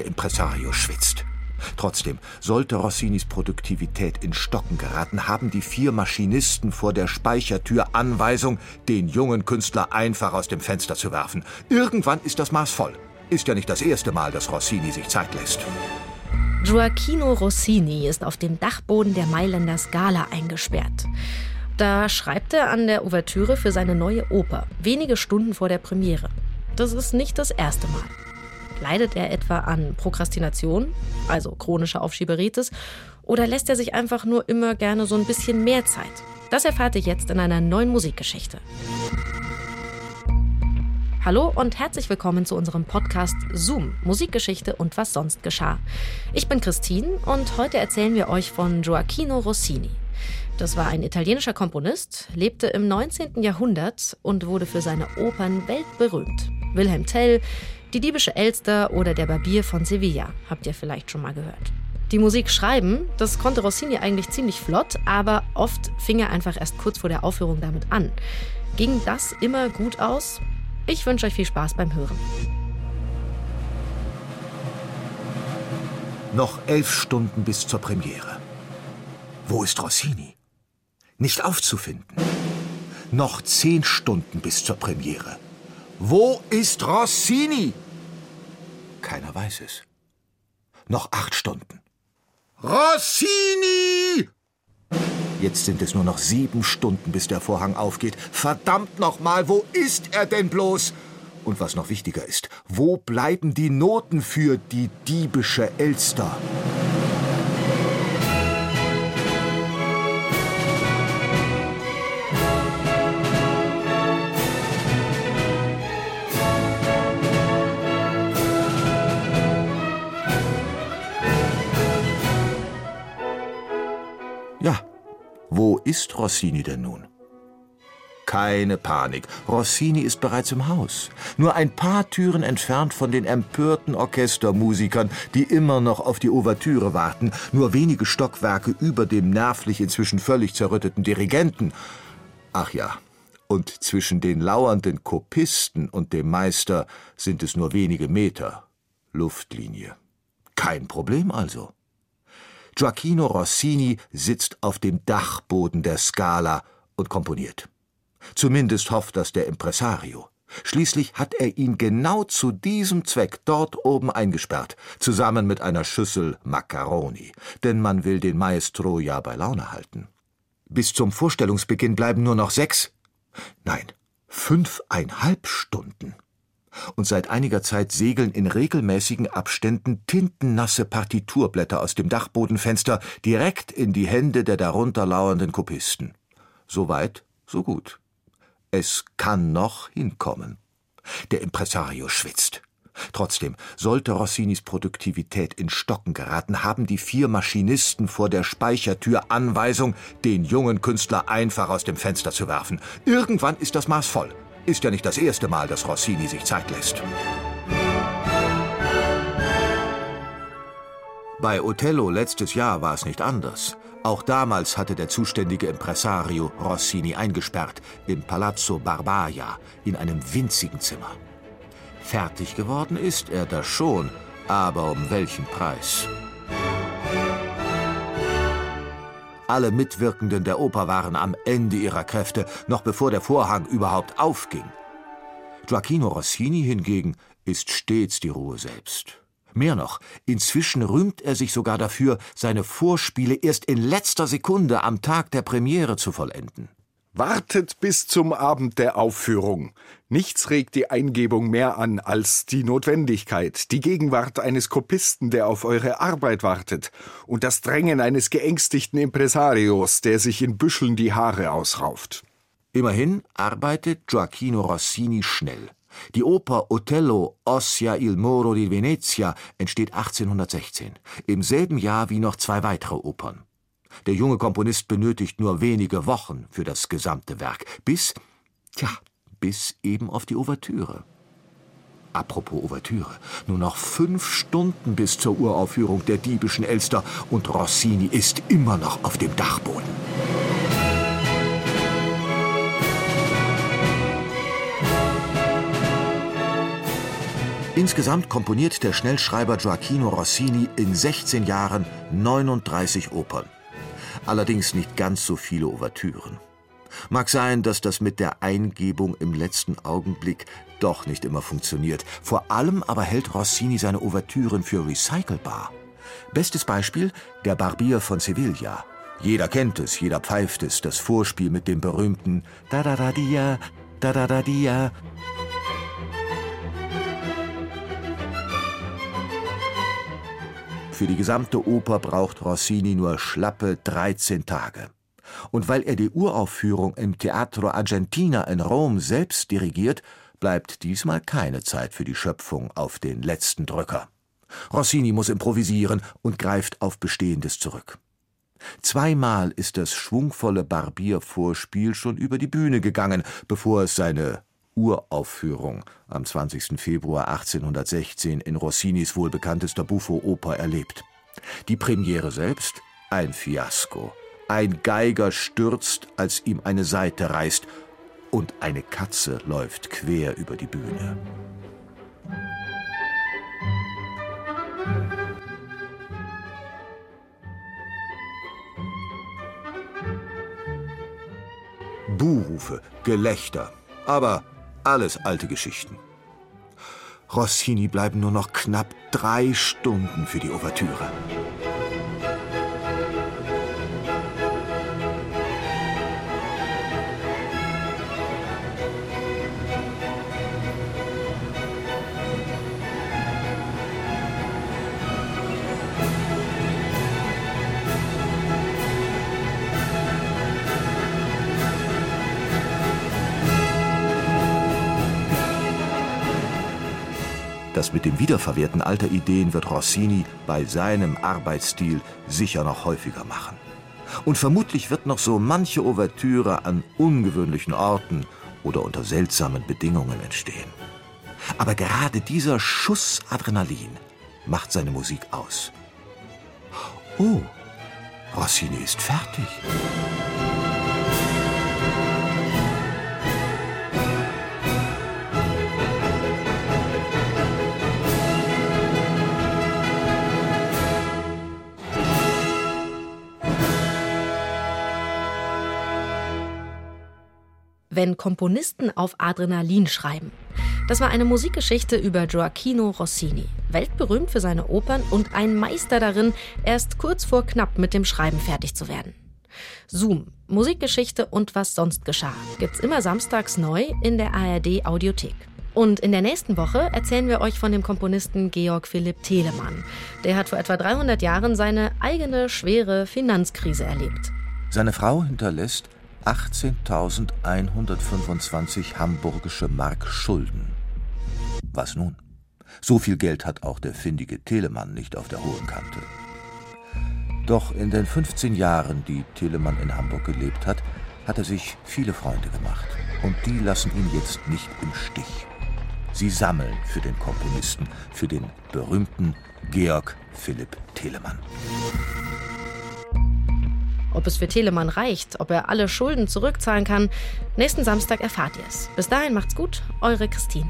Der Impresario schwitzt. Trotzdem, sollte Rossinis Produktivität in Stocken geraten, haben die vier Maschinisten vor der Speichertür Anweisung, den jungen Künstler einfach aus dem Fenster zu werfen. Irgendwann ist das Maß voll. Ist ja nicht das erste Mal, dass Rossini sich Zeit lässt. Gioacchino Rossini ist auf dem Dachboden der Mailänder Scala eingesperrt. Da schreibt er an der Ouvertüre für seine neue Oper, wenige Stunden vor der Premiere. Das ist nicht das erste Mal. Leidet er etwa an Prokrastination, also chronische Aufschieberitis, oder lässt er sich einfach nur immer gerne so ein bisschen mehr Zeit? Das erfahrt ihr jetzt in einer neuen Musikgeschichte. Hallo und herzlich willkommen zu unserem Podcast Zoom, Musikgeschichte und was sonst geschah. Ich bin Christine und heute erzählen wir euch von Gioacchino Rossini. Das war ein italienischer Komponist, lebte im 19. Jahrhundert und wurde für seine Opern weltberühmt. Wilhelm Tell, die diebische Elster oder der Barbier von Sevilla, habt ihr vielleicht schon mal gehört. Die Musik schreiben, das konnte Rossini eigentlich ziemlich flott, aber oft fing er einfach erst kurz vor der Aufführung damit an. Ging das immer gut aus? Ich wünsche euch viel Spaß beim Hören. Noch elf Stunden bis zur Premiere. Wo ist Rossini? Nicht aufzufinden. Noch zehn Stunden bis zur Premiere. Wo ist Rossini? Keiner weiß es. Noch acht Stunden. Rossini! Jetzt sind es nur noch sieben Stunden, bis der Vorhang aufgeht. Verdammt nochmal, wo ist er denn bloß? Und was noch wichtiger ist, wo bleiben die Noten für die diebische Elster? Ist Rossini denn nun? Keine Panik, Rossini ist bereits im Haus. Nur ein paar Türen entfernt von den empörten Orchestermusikern, die immer noch auf die Ouvertüre warten, nur wenige Stockwerke über dem nervlich inzwischen völlig zerrütteten Dirigenten. Ach ja, und zwischen den lauernden Kopisten und dem Meister sind es nur wenige Meter. Luftlinie. Kein Problem also. Gioacchino Rossini sitzt auf dem Dachboden der Scala und komponiert. Zumindest hofft das der Impresario. Schließlich hat er ihn genau zu diesem Zweck dort oben eingesperrt, zusammen mit einer Schüssel Macaroni, denn man will den Maestro ja bei Laune halten. Bis zum Vorstellungsbeginn bleiben nur noch sechs, nein, fünfeinhalb Stunden und seit einiger Zeit segeln in regelmäßigen Abständen tintennasse Partiturblätter aus dem Dachbodenfenster direkt in die Hände der darunter lauernden Kopisten. So weit, so gut. Es kann noch hinkommen. Der Impresario schwitzt. Trotzdem, sollte Rossinis Produktivität in Stocken geraten, haben die vier Maschinisten vor der Speichertür Anweisung, den jungen Künstler einfach aus dem Fenster zu werfen. Irgendwann ist das Maß voll. Ist ja nicht das erste Mal, dass Rossini sich Zeit lässt. Bei Othello letztes Jahr war es nicht anders. Auch damals hatte der zuständige Impresario Rossini eingesperrt im Palazzo Barbaia in einem winzigen Zimmer. Fertig geworden ist er da schon, aber um welchen Preis? Alle Mitwirkenden der Oper waren am Ende ihrer Kräfte, noch bevor der Vorhang überhaupt aufging. Gioacchino Rossini hingegen ist stets die Ruhe selbst. Mehr noch, inzwischen rühmt er sich sogar dafür, seine Vorspiele erst in letzter Sekunde am Tag der Premiere zu vollenden. Wartet bis zum Abend der Aufführung. Nichts regt die Eingebung mehr an als die Notwendigkeit, die Gegenwart eines Kopisten, der auf eure Arbeit wartet, und das Drängen eines geängstigten Impresarios, der sich in Büscheln die Haare ausrauft. Immerhin arbeitet Gioacchino Rossini schnell. Die Oper Othello Ossia il Moro di Venezia entsteht 1816, im selben Jahr wie noch zwei weitere Opern. Der junge Komponist benötigt nur wenige Wochen für das gesamte Werk, bis, tja, bis eben auf die Ouvertüre. Apropos Ouvertüre, nur noch fünf Stunden bis zur Uraufführung der diebischen Elster und Rossini ist immer noch auf dem Dachboden. Insgesamt komponiert der Schnellschreiber Gioacchino Rossini in 16 Jahren 39 Opern. Allerdings nicht ganz so viele Ouvertüren. Mag sein, dass das mit der Eingebung im letzten Augenblick doch nicht immer funktioniert. Vor allem aber hält Rossini seine Ouvertüren für recycelbar. Bestes Beispiel der Barbier von Sevilla. Jeder kennt es, jeder pfeift es, das Vorspiel mit dem berühmten da da Für die gesamte Oper braucht Rossini nur schlappe 13 Tage. Und weil er die Uraufführung im Teatro Argentina in Rom selbst dirigiert, bleibt diesmal keine Zeit für die Schöpfung auf den letzten Drücker. Rossini muss improvisieren und greift auf Bestehendes zurück. Zweimal ist das schwungvolle Barbiervorspiel schon über die Bühne gegangen, bevor es seine Uraufführung am 20. Februar 1816 in Rossinis wohlbekanntester Buffo-Oper erlebt. Die Premiere selbst ein Fiasko. Ein Geiger stürzt, als ihm eine Seite reißt, und eine Katze läuft quer über die Bühne. Buhrufe, Gelächter, aber alles alte Geschichten. Rossini bleiben nur noch knapp drei Stunden für die Ouvertüre. Das mit dem Wiederverwerten alter Ideen wird Rossini bei seinem Arbeitsstil sicher noch häufiger machen. Und vermutlich wird noch so manche Ouvertüre an ungewöhnlichen Orten oder unter seltsamen Bedingungen entstehen. Aber gerade dieser Schuss Adrenalin macht seine Musik aus. Oh, Rossini ist fertig. Wenn Komponisten auf Adrenalin schreiben. Das war eine Musikgeschichte über Gioacchino Rossini, weltberühmt für seine Opern und ein Meister darin, erst kurz vor knapp mit dem Schreiben fertig zu werden. Zoom, Musikgeschichte und was sonst geschah, gibt's immer samstags neu in der ARD Audiothek. Und in der nächsten Woche erzählen wir euch von dem Komponisten Georg Philipp Telemann. Der hat vor etwa 300 Jahren seine eigene schwere Finanzkrise erlebt. Seine Frau hinterlässt 18.125 hamburgische Mark Schulden. Was nun? So viel Geld hat auch der findige Telemann nicht auf der hohen Kante. Doch in den 15 Jahren, die Telemann in Hamburg gelebt hat, hat er sich viele Freunde gemacht. Und die lassen ihn jetzt nicht im Stich. Sie sammeln für den Komponisten, für den berühmten Georg Philipp Telemann. Ob es für Telemann reicht, ob er alle Schulden zurückzahlen kann, nächsten Samstag erfahrt ihr es. Bis dahin macht's gut, eure Christine.